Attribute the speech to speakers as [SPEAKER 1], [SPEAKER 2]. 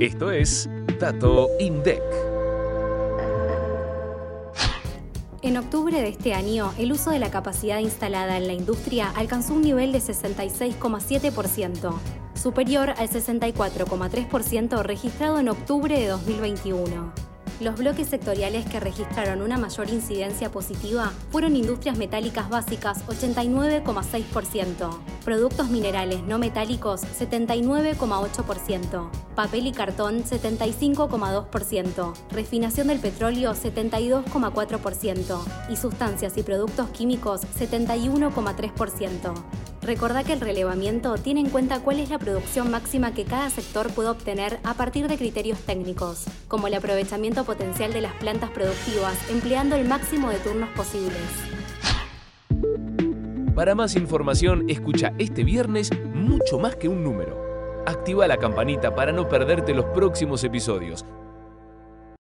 [SPEAKER 1] Esto es Dato INDEC.
[SPEAKER 2] En octubre de este año, el uso de la capacidad instalada en la industria alcanzó un nivel de 66,7%, superior al 64,3% registrado en octubre de 2021. Los bloques sectoriales que registraron una mayor incidencia positiva fueron industrias metálicas básicas 89,6%, productos minerales no metálicos 79,8%, papel y cartón 75,2%, refinación del petróleo 72,4% y sustancias y productos químicos 71,3%. Recordá que el relevamiento tiene en cuenta cuál es la producción máxima que cada sector puede obtener a partir de criterios técnicos, como el aprovechamiento potencial de las plantas productivas empleando el máximo de turnos posibles.
[SPEAKER 1] Para más información, escucha este viernes mucho más que un número. Activa la campanita para no perderte los próximos episodios